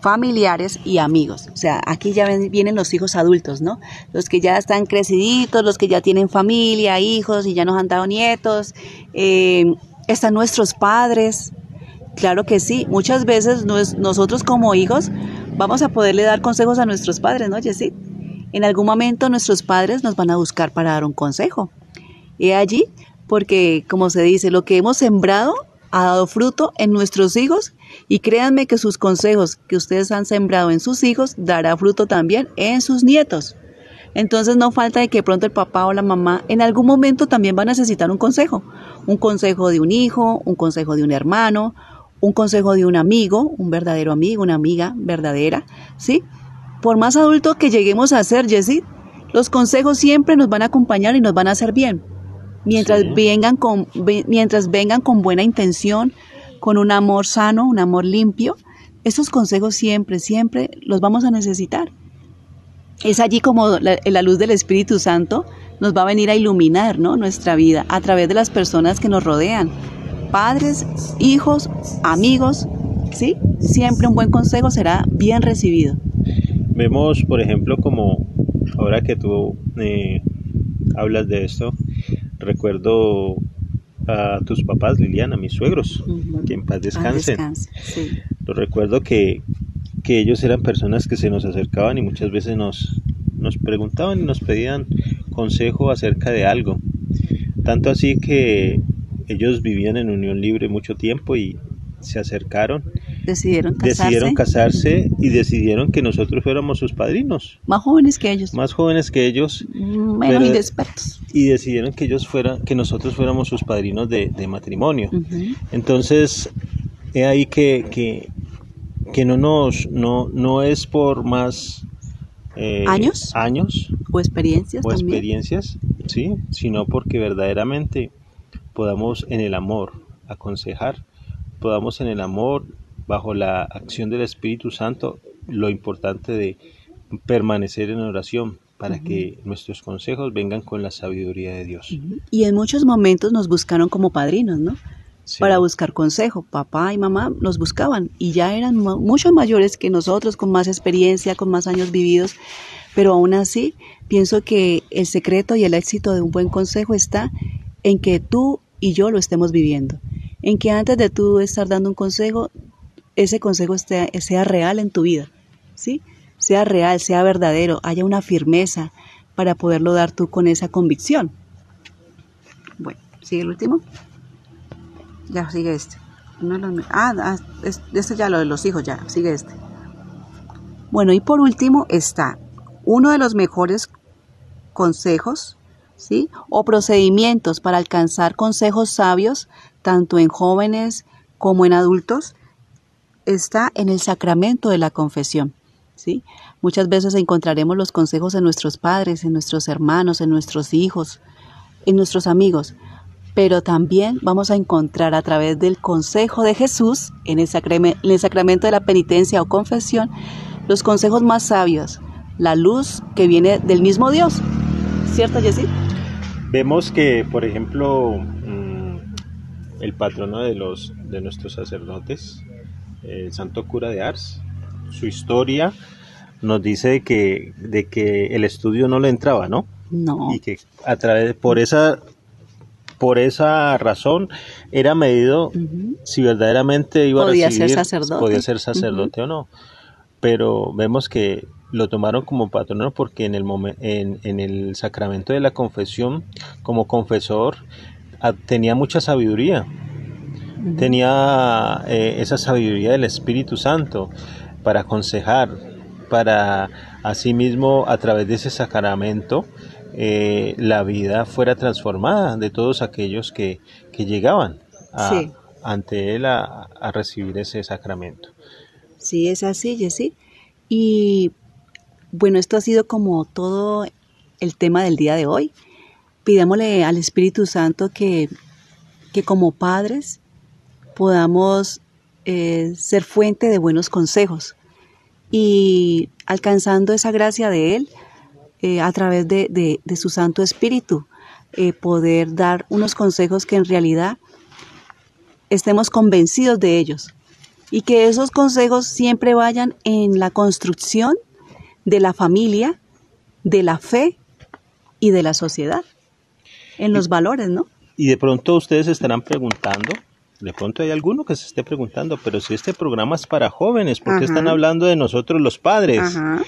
Speaker 2: familiares y amigos. O sea, aquí ya vienen los hijos adultos, ¿no? Los que ya están creciditos, los que ya tienen familia, hijos y ya nos han dado nietos. Eh, están nuestros padres. Claro que sí, muchas veces nosotros como hijos vamos a poderle dar consejos a nuestros padres, ¿no, Jessy? En algún momento nuestros padres nos van a buscar para dar un consejo. Y allí, porque como se dice, lo que hemos sembrado ha dado fruto en nuestros hijos y créanme que sus consejos que ustedes han sembrado en sus hijos dará fruto también en sus nietos. Entonces no falta de que pronto el papá o la mamá en algún momento también va a necesitar un consejo. Un consejo de un hijo, un consejo de un hermano, un consejo de un amigo, un verdadero amigo, una amiga verdadera, ¿sí? Por más adulto que lleguemos a ser, Jessie, los consejos siempre nos van a acompañar y nos van a hacer bien. Mientras, vengan con, mientras vengan con buena intención, con un amor sano, un amor limpio, esos consejos siempre, siempre los vamos a necesitar. Es allí como la, la luz del Espíritu Santo nos va a venir a iluminar ¿no? nuestra vida a través de las personas que nos rodean. Padres, hijos, amigos, ¿sí? Siempre un buen consejo será bien recibido.
Speaker 1: Vemos, por ejemplo, como ahora que tú eh, hablas de esto, recuerdo a tus papás, Liliana, mis suegros, que en paz descansen. Lo recuerdo que, que, ellos eran personas que se nos acercaban y muchas veces nos, nos preguntaban y nos pedían consejo acerca de algo. Tanto así que ellos vivían en unión libre mucho tiempo y se acercaron
Speaker 2: decidieron casarse.
Speaker 1: Decidieron casarse y decidieron que nosotros fuéramos sus padrinos.
Speaker 2: Más jóvenes que ellos.
Speaker 1: Más jóvenes que ellos.
Speaker 2: Menos inexpertos.
Speaker 1: Y decidieron que ellos fueran, que nosotros fuéramos sus padrinos de, matrimonio. Entonces, he ahí que, que, que, no nos, no, no es por más
Speaker 2: eh, años.
Speaker 1: Años.
Speaker 2: O experiencias.
Speaker 1: O experiencias, sí, sino porque verdaderamente podamos en el amor aconsejar, podamos en el amor bajo la acción del Espíritu Santo lo importante de permanecer en oración para que nuestros consejos vengan con la sabiduría de Dios.
Speaker 2: Y en muchos momentos nos buscaron como padrinos, ¿no? Para buscar consejo. Papá y mamá nos buscaban y ya eran mucho mayores que nosotros, con más experiencia, con más años vividos. Pero aún así, pienso que el secreto y el éxito de un buen consejo está en que tú y yo lo estemos viviendo. En que antes de tú estar dando un consejo, ese consejo sea real en tu vida, ¿sí? Sea real, sea verdadero, haya una firmeza para poderlo dar tú con esa convicción. Bueno, ¿sigue el último? Ya, sigue este. ah, ah este ya lo de los hijos, ya, sigue este. Bueno, y por último está uno de los mejores consejos, ¿sí? O procedimientos para alcanzar consejos sabios, tanto en jóvenes como en adultos, está en el sacramento de la confesión. ¿sí? Muchas veces encontraremos los consejos en nuestros padres, en nuestros hermanos, en nuestros hijos, en nuestros amigos, pero también vamos a encontrar a través del consejo de Jesús, en el, en el sacramento de la penitencia o confesión, los consejos más sabios, la luz que viene del mismo Dios. ¿Cierto, Jessy?
Speaker 1: Vemos que, por ejemplo, mm, el patrono de, los, de nuestros sacerdotes, el santo cura de Ars. Su historia nos dice que, de que el estudio no le entraba, ¿no?
Speaker 2: No.
Speaker 1: Y que a través, por esa, por esa razón era medido si verdaderamente iba
Speaker 2: podía
Speaker 1: a recibir,
Speaker 2: ser sacerdote.
Speaker 1: podía ser sacerdote o no. Pero vemos que lo tomaron como patrono porque en el, en, en el sacramento de la confesión, como confesor, tenía mucha sabiduría tenía eh, esa sabiduría del Espíritu Santo para aconsejar, para asimismo a través de ese sacramento eh, la vida fuera transformada de todos aquellos que, llegaban ante él a, recibir ese sacramento.
Speaker 2: Sí, es así, Jessy. Y bueno, esto ha sido como todo el tema del día de hoy. Pidámosle al Espíritu Santo que, que como padres podamos eh, ser fuente de buenos consejos y alcanzando esa gracia de Él eh, a través de, su Santo Espíritu, eh, poder dar unos consejos que en realidad estemos convencidos de ellos, Y que esos consejos siempre vayan en la construcción de la familia, de la fe y de la sociedad, en los valores, ¿no?
Speaker 1: Y de pronto ustedes estarán preguntando, de pronto hay alguno que se esté preguntando, pero si este programa es para jóvenes, ¿por qué están hablando de nosotros los padres? Ajá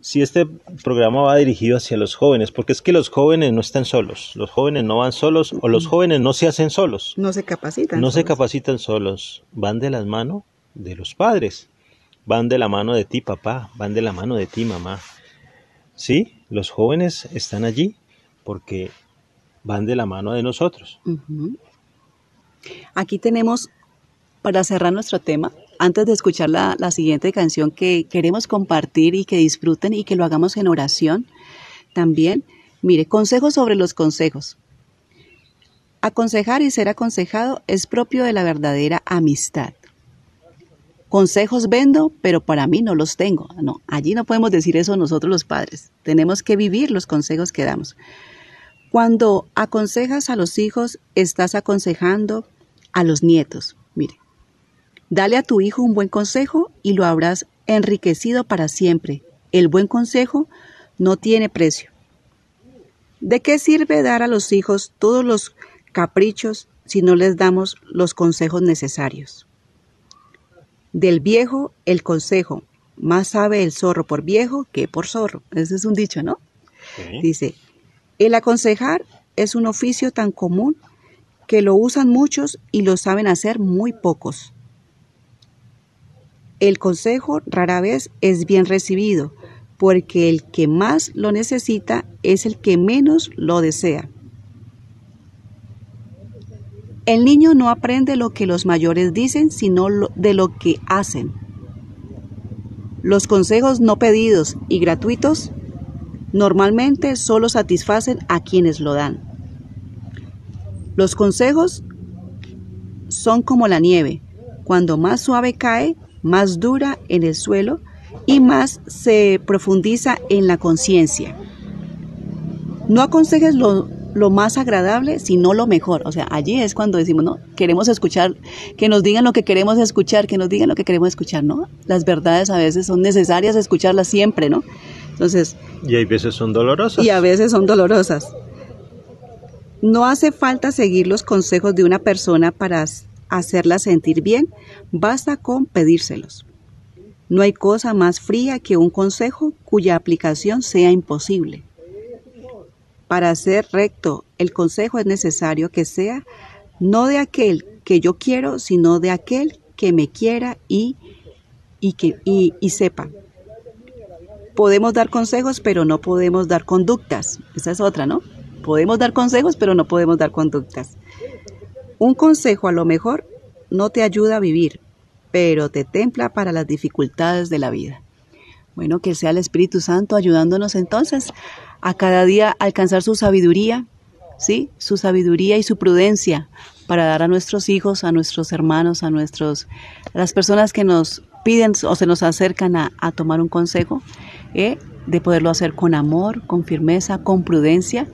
Speaker 1: si este programa va dirigido hacia los jóvenes, porque es que los jóvenes no están solos, los jóvenes no van solos o los jóvenes no se hacen solos.
Speaker 2: No se capacitan.
Speaker 1: No se capacitan solos, van de las manos de los padres, van de la mano de ti papá, van de la mano de ti mamá. Sí, los jóvenes están allí porque van de la mano de nosotros.
Speaker 2: Aquí tenemos, para cerrar nuestro tema, antes de escuchar la, siguiente canción que queremos compartir y que disfruten y que lo hagamos en oración, también, mire, consejos sobre los consejos. Aconsejar y ser aconsejado es propio de la verdadera amistad. Consejos vendo, pero para mí no los tengo. No, allí no podemos decir eso nosotros los padres. Tenemos que vivir los consejos que damos. Cuando aconsejas a los hijos, estás aconsejando a los nietos. Dale a tu hijo un buen consejo y lo habrás enriquecido para siempre. El buen consejo no tiene precio. ¿De qué sirve dar a los hijos todos los caprichos si no les damos los consejos necesarios? Del viejo el consejo, más sabe el zorro por viejo que por zorro. Ese es un dicho, ¿no? Dice, el aconsejar es un oficio tan común que lo usan muchos y lo saben hacer muy pocos. El consejo rara vez es bien recibido, porque el que más lo necesita es el que menos lo desea. El niño no aprende lo que los mayores dicen, sino de lo que hacen. Los consejos no pedidos y gratuitos normalmente solo satisfacen a quienes lo dan. Los consejos son como la nieve. Cuando más suave cae, más dura en el suelo y más se profundiza en la conciencia. No aconsejes lo, más agradable, sino lo mejor. O sea, allí es cuando decimos, no, queremos escuchar, que nos digan lo que queremos escuchar, que nos digan lo que queremos escuchar, ¿no? Las verdades a veces son necesarias escucharlas siempre, ¿no? Entonces...
Speaker 1: Y a veces son dolorosas.
Speaker 2: Y a veces son dolorosas. No hace falta seguir los consejos de una persona para hacerla sentir bien, basta con pedírselos. No hay cosa más fría que un consejo cuya aplicación sea imposible. Para ser recto, el consejo es necesario que sea no de aquel que yo quiero, sino de aquel que me quiera y, y, que, y, y sepa. Podemos dar consejos, pero no podemos dar conductas. Esa es otra, ¿no? Podemos dar consejos, pero no podemos dar conductas. Un consejo a lo mejor no te ayuda a vivir, pero te templa para las dificultades de la vida. Bueno, que sea el Espíritu Santo ayudándonos entonces a cada día alcanzar su sabiduría, ¿sí? Su sabiduría y su prudencia para dar a nuestros hijos, a nuestros hermanos, a nuestros, las personas que nos piden o se nos acercan a, tomar un consejo, ¿eh? de poderlo hacer con amor, con firmeza, con prudencia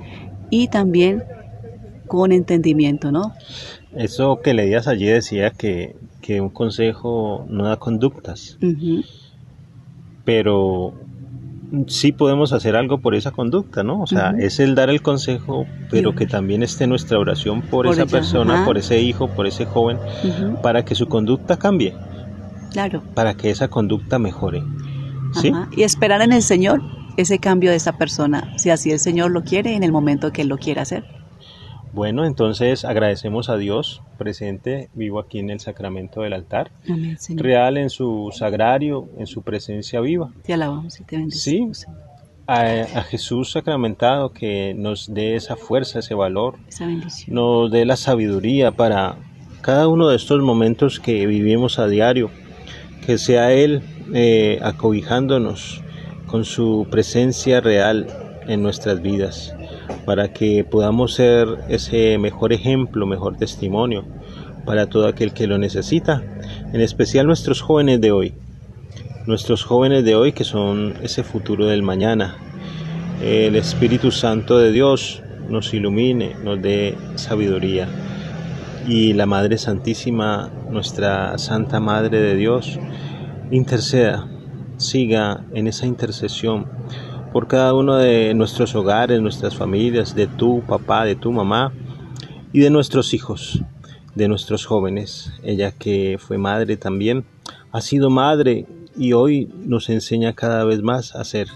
Speaker 2: y también con entendimiento, ¿no?
Speaker 1: Eso que leías allí decía que, un consejo no da conductas, pero sí podemos hacer algo por esa conducta, ¿no? O sea, es el dar el consejo, pero que también esté nuestra oración por, esa persona, por ese hijo, por ese joven, para que su conducta cambie.
Speaker 2: Claro.
Speaker 1: Para que esa conducta mejore. ¿Sí?
Speaker 2: Y esperar en el Señor ese cambio de esa persona, si así el Señor lo quiere en el momento que Él lo quiera hacer.
Speaker 1: Bueno, entonces agradecemos a Dios presente, vivo aquí en el sacramento del altar, real en su sagrario, en su presencia viva.
Speaker 2: Te alabamos y te bendecimos.
Speaker 1: Sí, a, Jesús sacramentado que nos dé esa fuerza, ese valor,
Speaker 2: esa bendición.
Speaker 1: nos dé la sabiduría para cada uno de estos momentos que vivimos a diario, que sea Él eh, acobijándonos con su presencia real en nuestras vidas para que podamos ser ese mejor ejemplo, mejor testimonio para todo aquel que lo necesita, en especial nuestros jóvenes de hoy, nuestros jóvenes de hoy que son ese futuro del mañana. El Espíritu Santo de Dios nos ilumine, nos dé sabiduría y la Madre Santísima, nuestra Santa Madre de Dios, interceda, siga en esa intercesión por cada uno de nuestros hogares, nuestras familias, de tu papá, de tu mamá y de nuestros hijos, de nuestros jóvenes. Ella que fue madre también, ha sido madre y hoy nos enseña cada vez más a ser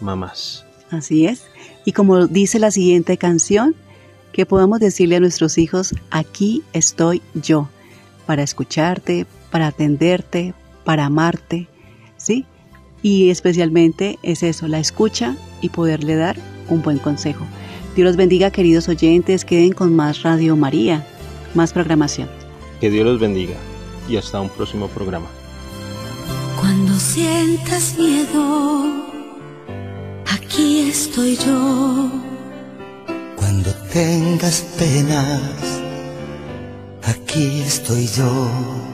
Speaker 1: mamás.
Speaker 2: Así es. Y como dice la siguiente canción, que podamos decirle a nuestros hijos, aquí estoy yo, para escucharte, para atenderte, para amarte, ¿sí? Y especialmente es eso, la escucha y poderle dar un buen consejo. Dios los bendiga, queridos oyentes, queden con más Radio María, más programación.
Speaker 1: Que Dios los bendiga y hasta un próximo programa.
Speaker 3: Cuando sientas miedo, aquí estoy yo.
Speaker 4: Cuando tengas penas, aquí estoy yo.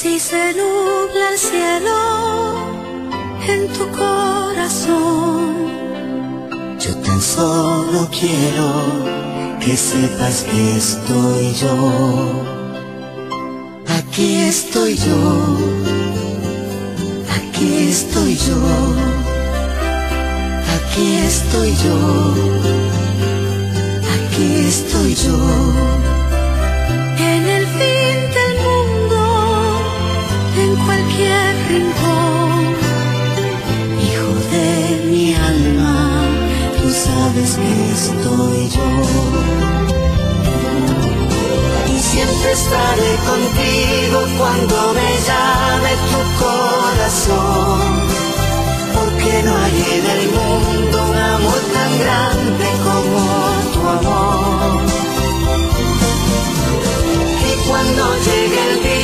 Speaker 3: Si se nubla el cielo en tu corazón,
Speaker 4: yo tan solo quiero que sepas que estoy yo. Aquí estoy yo Aquí estoy yo, aquí estoy yo, aquí estoy yo.
Speaker 3: En
Speaker 4: sabes que estoy yo. Y siempre estaré contigo cuando me llame tu corazón porque no hay en el mundo un amor tan grande como tu amor. Y cuando llegue el día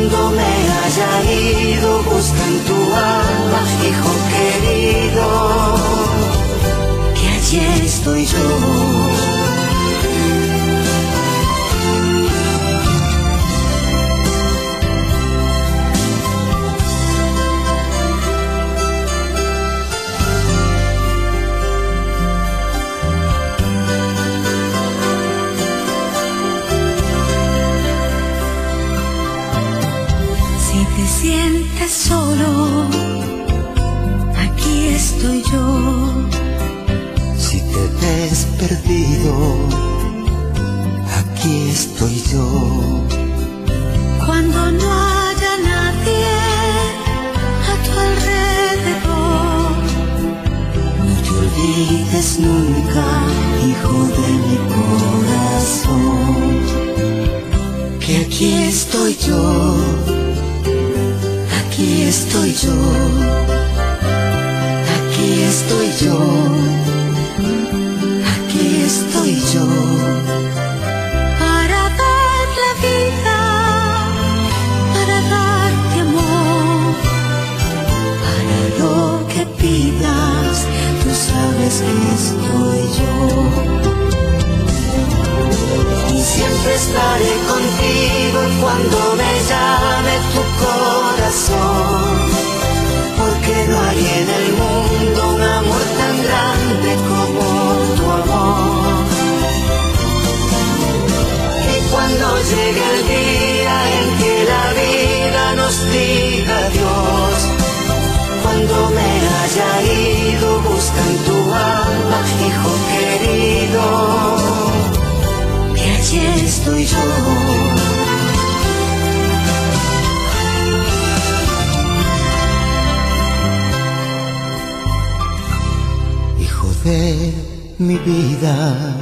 Speaker 4: cuando me haya ido, busca en tu alma, hijo querido, que allí estoy yo.
Speaker 3: Solo, aquí estoy yo.
Speaker 4: Si te ves perdido, aquí estoy yo.
Speaker 3: Cuando no haya nadie a tu alrededor,
Speaker 4: no te olvides nunca, hijo de mi corazón, que aquí estoy estoy yo, aquí estoy yo, hijo querido, que allí estoy yo. mi vida.